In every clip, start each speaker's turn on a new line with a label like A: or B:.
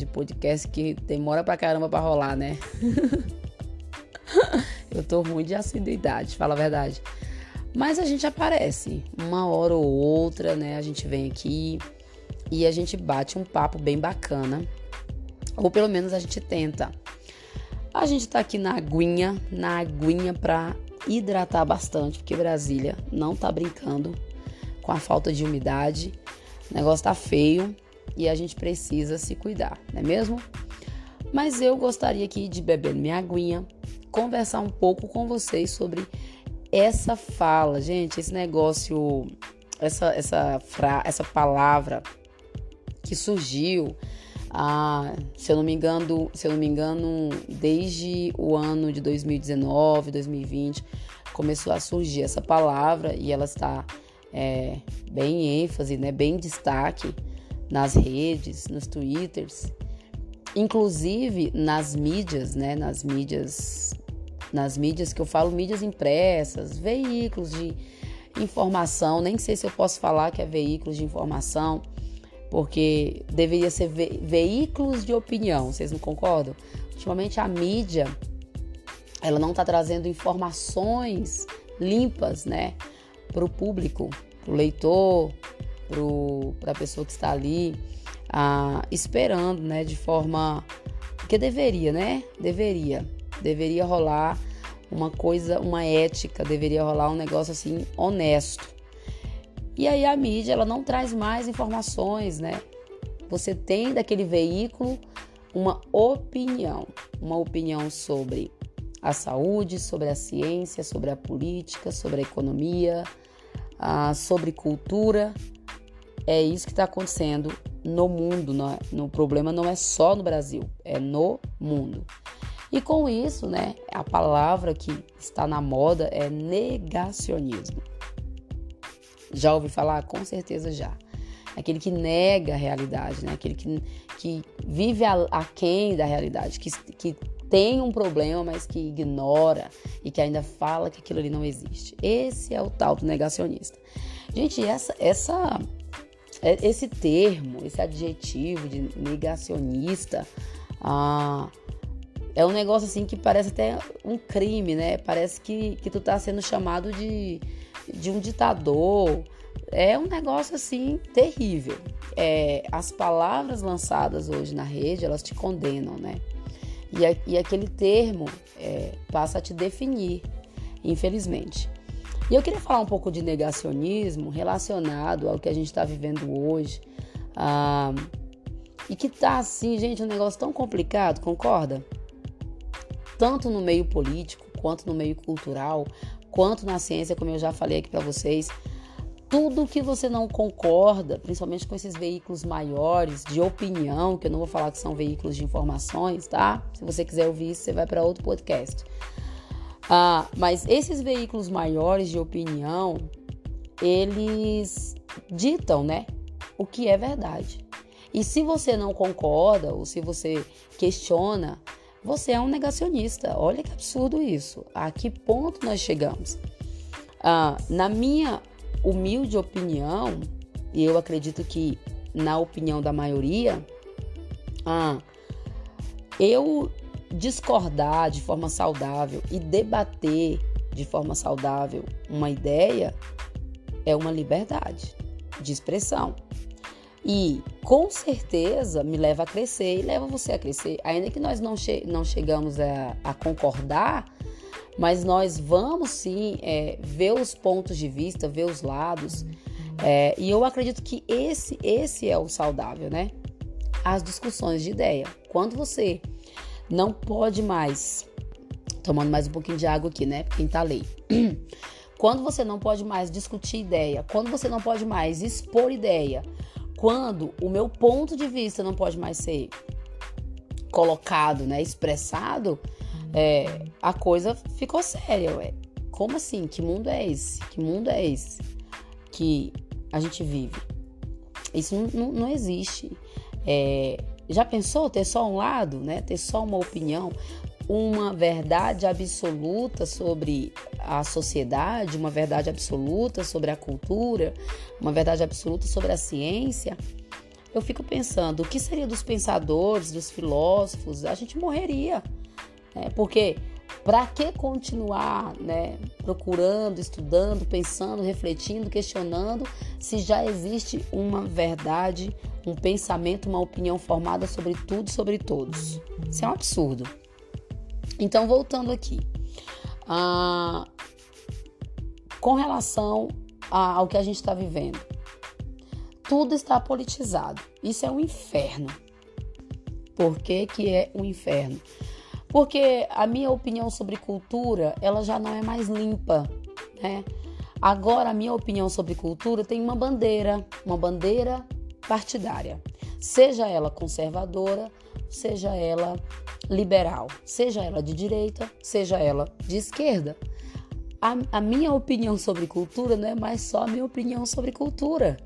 A: de podcast que demora pra caramba pra rolar, né? eu tô ruim de assiduidade, fala a verdade. Mas a gente aparece, uma hora ou outra, né? A gente vem aqui e a gente bate um papo bem bacana. Ou pelo menos a gente tenta. A gente tá aqui na aguinha, na aguinha pra hidratar bastante, porque Brasília não tá brincando com a falta de umidade. O negócio tá feio e a gente precisa se cuidar, não é mesmo? Mas eu gostaria aqui de beber minha aguinha, conversar um pouco com vocês sobre essa fala, gente, esse negócio, essa essa fra, essa palavra que surgiu, ah, se eu não me engano, se eu não me engano, desde o ano de 2019, 2020 começou a surgir essa palavra e ela está é, bem ênfase, né, bem destaque nas redes, nos twitters, inclusive nas mídias, né, nas mídias, nas mídias que eu falo, mídias impressas, veículos de informação, nem sei se eu posso falar que é veículos de informação, porque deveria ser ve veículos de opinião, vocês não concordam? Ultimamente a mídia, ela não está trazendo informações limpas, né, para o público, para o leitor, para a pessoa que está ali ah, esperando, né, de forma que deveria, né? Deveria, deveria rolar uma coisa, uma ética, deveria rolar um negócio assim honesto. E aí a mídia ela não traz mais informações, né? Você tem daquele veículo uma opinião, uma opinião sobre a saúde, sobre a ciência, sobre a política, sobre a economia, ah, sobre cultura. É isso que está acontecendo no mundo. No, no problema não é só no Brasil, é no mundo. E com isso, né, a palavra que está na moda é negacionismo. Já ouvi falar? Com certeza já. Aquele que nega a realidade, né? Aquele que, que vive aquém da realidade, que, que tem um problema, mas que ignora e que ainda fala que aquilo ali não existe. Esse é o tal do negacionista. Gente, essa, essa, é, esse termo, esse adjetivo de negacionista, ah, é um negócio assim que parece até um crime, né? Parece que, que tu tá sendo chamado de, de um ditador. É um negócio assim terrível. É, as palavras lançadas hoje na rede, elas te condenam, né? E, e aquele termo é, passa a te definir, infelizmente. E eu queria falar um pouco de negacionismo relacionado ao que a gente está vivendo hoje. Ah, e que tá assim, gente, um negócio tão complicado, concorda? Tanto no meio político, quanto no meio cultural, quanto na ciência, como eu já falei aqui para vocês tudo que você não concorda, principalmente com esses veículos maiores de opinião, que eu não vou falar que são veículos de informações, tá? Se você quiser ouvir isso, você vai para outro podcast. Ah, mas esses veículos maiores de opinião, eles ditam, né, o que é verdade. E se você não concorda ou se você questiona, você é um negacionista. Olha que absurdo isso. A que ponto nós chegamos? Ah, na minha humilde opinião, e eu acredito que na opinião da maioria, ah, eu discordar de forma saudável e debater de forma saudável uma ideia é uma liberdade de expressão. E com certeza me leva a crescer e leva você a crescer. Ainda que nós não, che não chegamos a, a concordar, mas nós vamos sim é, ver os pontos de vista, ver os lados. É, e eu acredito que esse, esse é o saudável, né? As discussões de ideia. Quando você não pode mais, tomando mais um pouquinho de água aqui, né? Tá lei. Quando você não pode mais discutir ideia, quando você não pode mais expor ideia, quando o meu ponto de vista não pode mais ser colocado, né, expressado, é, a coisa ficou séria, ué. Como assim? Que mundo é esse? Que mundo é esse que a gente vive? Isso não, não, não existe. É, já pensou ter só um lado, né? Ter só uma opinião, uma verdade absoluta sobre a sociedade, uma verdade absoluta sobre a cultura, uma verdade absoluta sobre a ciência? eu fico pensando, o que seria dos pensadores, dos filósofos? A gente morreria. Né? Porque para que continuar né, procurando, estudando, pensando, refletindo, questionando, se já existe uma verdade, um pensamento, uma opinião formada sobre tudo, sobre todos? Isso é um absurdo. Então, voltando aqui. Ah, com relação ao que a gente está vivendo, tudo está politizado. Isso é um inferno. Por que, que é um inferno? Porque a minha opinião sobre cultura, ela já não é mais limpa, né? Agora a minha opinião sobre cultura tem uma bandeira, uma bandeira partidária. Seja ela conservadora, seja ela liberal, seja ela de direita, seja ela de esquerda. A, a, minha opinião sobre cultura não é mais só a minha opinião sobre cultura.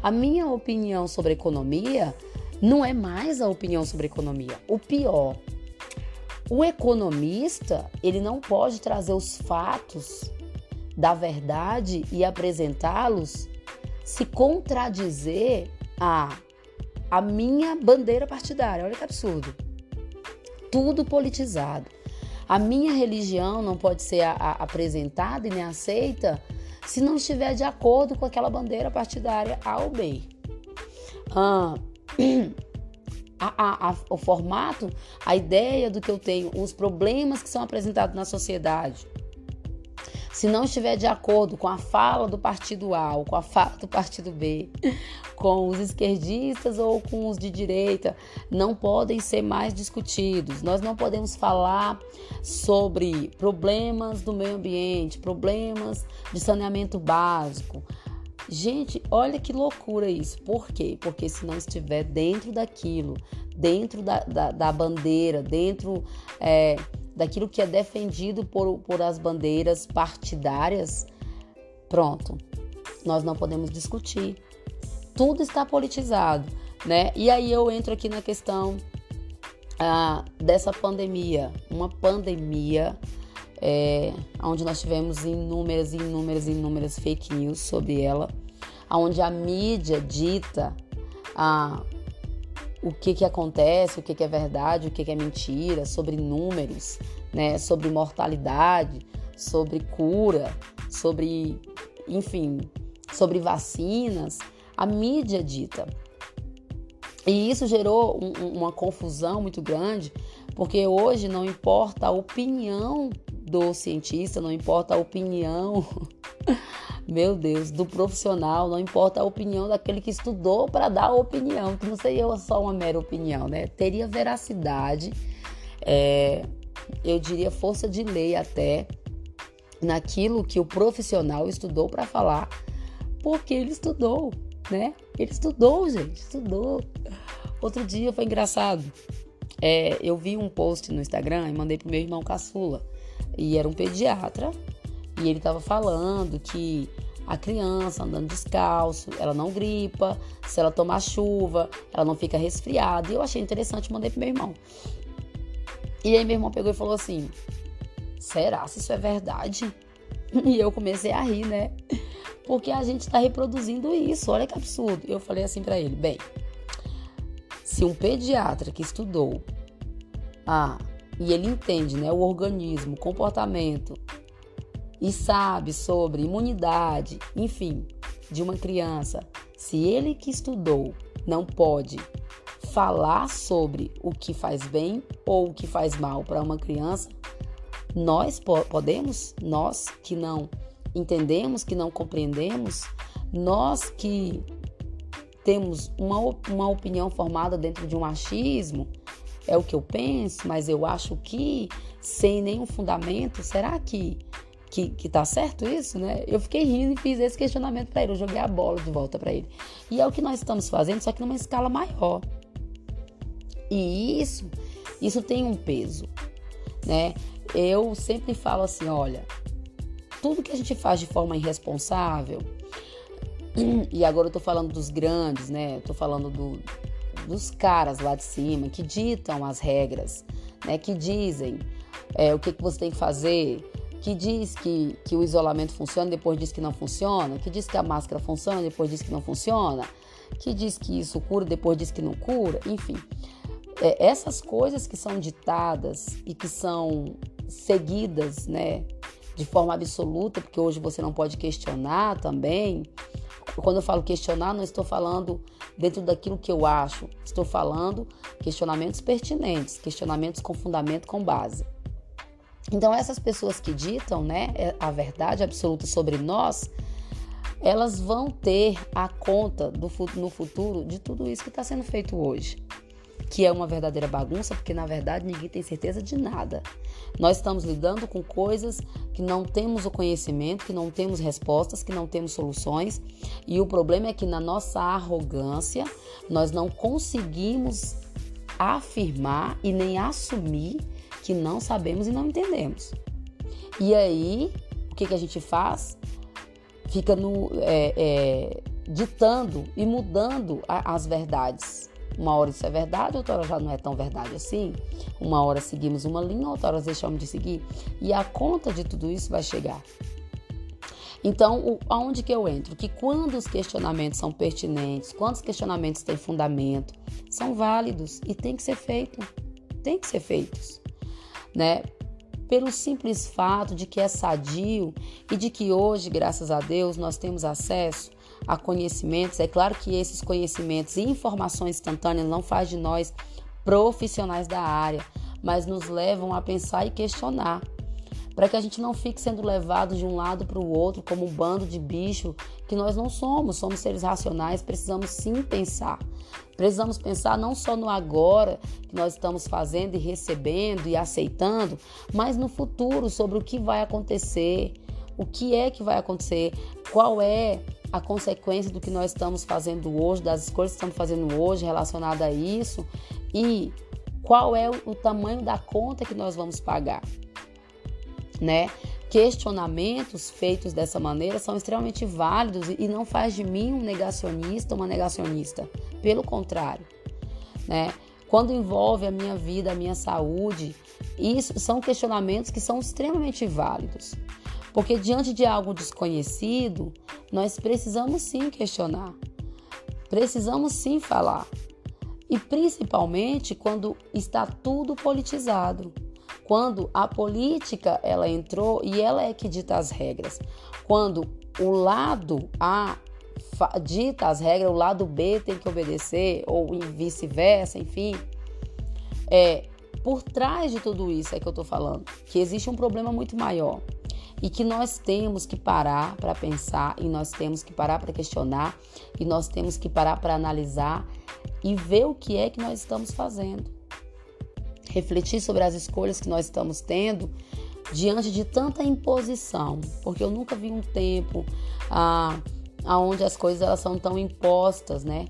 A: A minha opinião sobre economia não é mais a opinião sobre economia. O pior, o economista, ele não pode trazer os fatos da verdade e apresentá-los se contradizer a a minha bandeira partidária. Olha que absurdo. Tudo politizado. A minha religião não pode ser a, a, apresentada e nem aceita se não estiver de acordo com aquela bandeira partidária A ou B. Ah, a, a, o formato, a ideia do que eu tenho, os problemas que são apresentados na sociedade, se não estiver de acordo com a fala do partido A ou com a fala do partido B, com os esquerdistas ou com os de direita, não podem ser mais discutidos. Nós não podemos falar sobre problemas do meio ambiente, problemas de saneamento básico, Gente, olha que loucura isso. Por quê? Porque se não estiver dentro daquilo, dentro da, da, da bandeira, dentro é, daquilo que é defendido por, por as bandeiras partidárias, pronto, nós não podemos discutir. Tudo está politizado, né? E aí eu entro aqui na questão ah, dessa pandemia, uma pandemia é, onde nós tivemos inúmeras, inúmeras, inúmeras fake news sobre ela, onde a mídia dita a, o que, que acontece, o que, que é verdade, o que, que é mentira, sobre números, né, sobre mortalidade, sobre cura, sobre, enfim, sobre vacinas, a mídia dita. E isso gerou um, uma confusão muito grande, porque hoje não importa a opinião do cientista, não importa a opinião, meu Deus, do profissional, não importa a opinião daquele que estudou para dar a opinião, que não seria só uma mera opinião, né? Teria veracidade, é, eu diria força de lei até, naquilo que o profissional estudou para falar, porque ele estudou, né? Ele estudou, gente, estudou. Outro dia foi engraçado. É, eu vi um post no Instagram e mandei pro meu irmão caçula e era um pediatra e ele estava falando que a criança andando descalço, ela não gripa, se ela tomar chuva, ela não fica resfriada. E eu achei interessante, mandei pro meu irmão. E aí meu irmão pegou e falou assim: "Será se isso é verdade?" E eu comecei a rir, né? Porque a gente está reproduzindo isso. Olha que absurdo. Eu falei assim para ele: "Bem, se um pediatra que estudou ah, e ele entende né, o organismo, o comportamento e sabe sobre imunidade, enfim, de uma criança, se ele que estudou não pode falar sobre o que faz bem ou o que faz mal para uma criança, nós po podemos, nós que não entendemos, que não compreendemos, nós que temos uma, uma opinião formada dentro de um achismo, é o que eu penso, mas eu acho que sem nenhum fundamento, será que que, que tá certo isso, né? Eu fiquei rindo e fiz esse questionamento para ele, eu joguei a bola de volta para ele. E é o que nós estamos fazendo, só que numa escala maior. E isso, isso tem um peso, né? Eu sempre falo assim, olha, tudo que a gente faz de forma irresponsável, e agora eu tô falando dos grandes, né? Eu tô falando do, dos caras lá de cima que ditam as regras, né? Que dizem é, o que, que você tem que fazer, que diz que, que o isolamento funciona, depois diz que não funciona, que diz que a máscara funciona, depois diz que não funciona, que diz que isso cura, depois diz que não cura, enfim. É, essas coisas que são ditadas e que são seguidas, né, de forma absoluta, porque hoje você não pode questionar também. Quando eu falo questionar, não estou falando dentro daquilo que eu acho, estou falando questionamentos pertinentes, questionamentos com fundamento, com base. Então, essas pessoas que ditam né, é, a verdade absoluta sobre nós, elas vão ter a conta do, no futuro de tudo isso que está sendo feito hoje que é uma verdadeira bagunça, porque na verdade ninguém tem certeza de nada. Nós estamos lidando com coisas que não temos o conhecimento, que não temos respostas, que não temos soluções, e o problema é que na nossa arrogância nós não conseguimos afirmar e nem assumir que não sabemos e não entendemos. E aí, o que, que a gente faz? Fica no, é, é, ditando e mudando a, as verdades uma hora isso é verdade, outra hora já não é tão verdade assim. Uma hora seguimos uma linha, outra hora deixamos de seguir. E a conta de tudo isso vai chegar. Então, o, aonde que eu entro? Que quando os questionamentos são pertinentes, quando os questionamentos têm fundamento, são válidos e tem que ser feito. Tem que ser feitos, né? Pelo simples fato de que é sadio e de que hoje, graças a Deus, nós temos acesso a conhecimentos. É claro que esses conhecimentos e informações instantâneas não faz de nós profissionais da área, mas nos levam a pensar e questionar. Para que a gente não fique sendo levado de um lado para o outro como um bando de bicho que nós não somos, somos seres racionais, precisamos sim pensar. Precisamos pensar não só no agora que nós estamos fazendo e recebendo e aceitando, mas no futuro sobre o que vai acontecer, o que é que vai acontecer, qual é a consequência do que nós estamos fazendo hoje, das escolhas que estamos fazendo hoje relacionada a isso e qual é o tamanho da conta que nós vamos pagar, né? Questionamentos feitos dessa maneira são extremamente válidos e não faz de mim um negacionista, uma negacionista. Pelo contrário, né? Quando envolve a minha vida, a minha saúde, isso são questionamentos que são extremamente válidos. Porque diante de algo desconhecido, nós precisamos sim questionar. Precisamos sim falar. E principalmente quando está tudo politizado. Quando a política ela entrou e ela é que dita as regras. Quando o lado A dita as regras, o lado B tem que obedecer, ou vice-versa, enfim. É, por trás de tudo isso é que eu estou falando, que existe um problema muito maior e que nós temos que parar para pensar e nós temos que parar para questionar e nós temos que parar para analisar e ver o que é que nós estamos fazendo. Refletir sobre as escolhas que nós estamos tendo diante de tanta imposição, porque eu nunca vi um tempo ah, onde as coisas elas são tão impostas, né?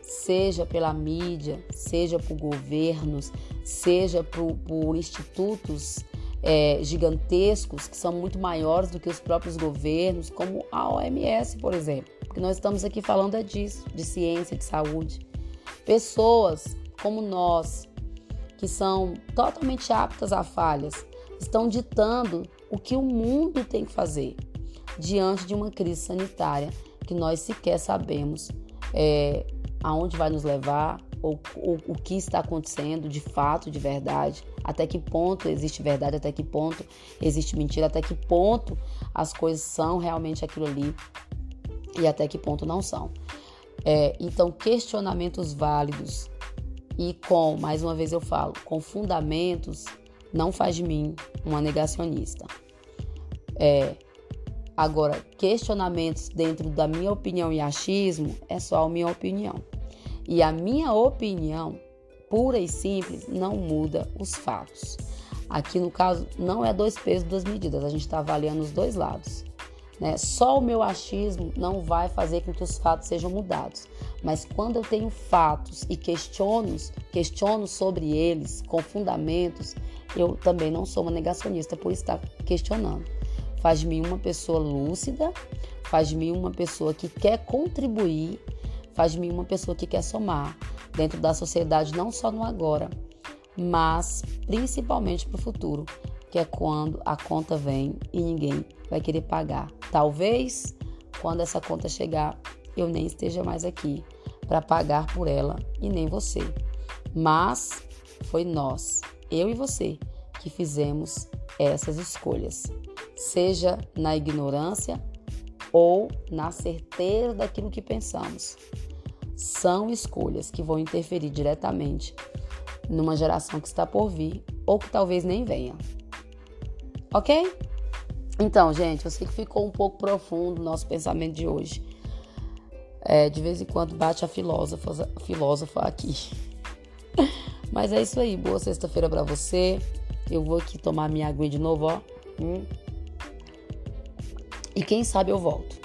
A: Seja pela mídia, seja por governos, seja por, por institutos é, gigantescos que são muito maiores do que os próprios governos, como a OMS, por exemplo. Porque nós estamos aqui falando é disso, de ciência, de saúde. Pessoas como nós, que são totalmente aptas a falhas, estão ditando o que o mundo tem que fazer diante de uma crise sanitária que nós sequer sabemos é, aonde vai nos levar, ou, ou, o que está acontecendo de fato, de verdade, até que ponto existe verdade, até que ponto existe mentira, até que ponto as coisas são realmente aquilo ali e até que ponto não são. É, então, questionamentos válidos e com, mais uma vez eu falo, com fundamentos, não faz de mim uma negacionista. É, agora, questionamentos dentro da minha opinião e achismo é só a minha opinião. E a minha opinião, pura e simples, não muda os fatos. Aqui no caso, não é dois pesos, duas medidas, a gente está avaliando os dois lados. Né? Só o meu achismo não vai fazer com que os fatos sejam mudados. Mas quando eu tenho fatos e questiono, questiono sobre eles com fundamentos, eu também não sou uma negacionista por estar questionando. Faz de mim uma pessoa lúcida, faz de mim uma pessoa que quer contribuir faz de mim uma pessoa que quer somar dentro da sociedade, não só no agora, mas principalmente para o futuro, que é quando a conta vem e ninguém vai querer pagar. Talvez quando essa conta chegar, eu nem esteja mais aqui para pagar por ela e nem você. Mas foi nós, eu e você, que fizemos essas escolhas, seja na ignorância ou na certeza daquilo que pensamos. São escolhas que vão interferir diretamente numa geração que está por vir ou que talvez nem venha. Ok? Então, gente, eu sei que ficou um pouco profundo o nosso pensamento de hoje. É, de vez em quando bate a filósofa, a filósofa aqui. Mas é isso aí. Boa sexta-feira para você. Eu vou aqui tomar minha aguinha de novo, ó. Hum. E quem sabe eu volto.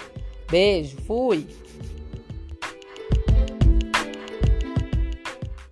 A: Beijo, fui!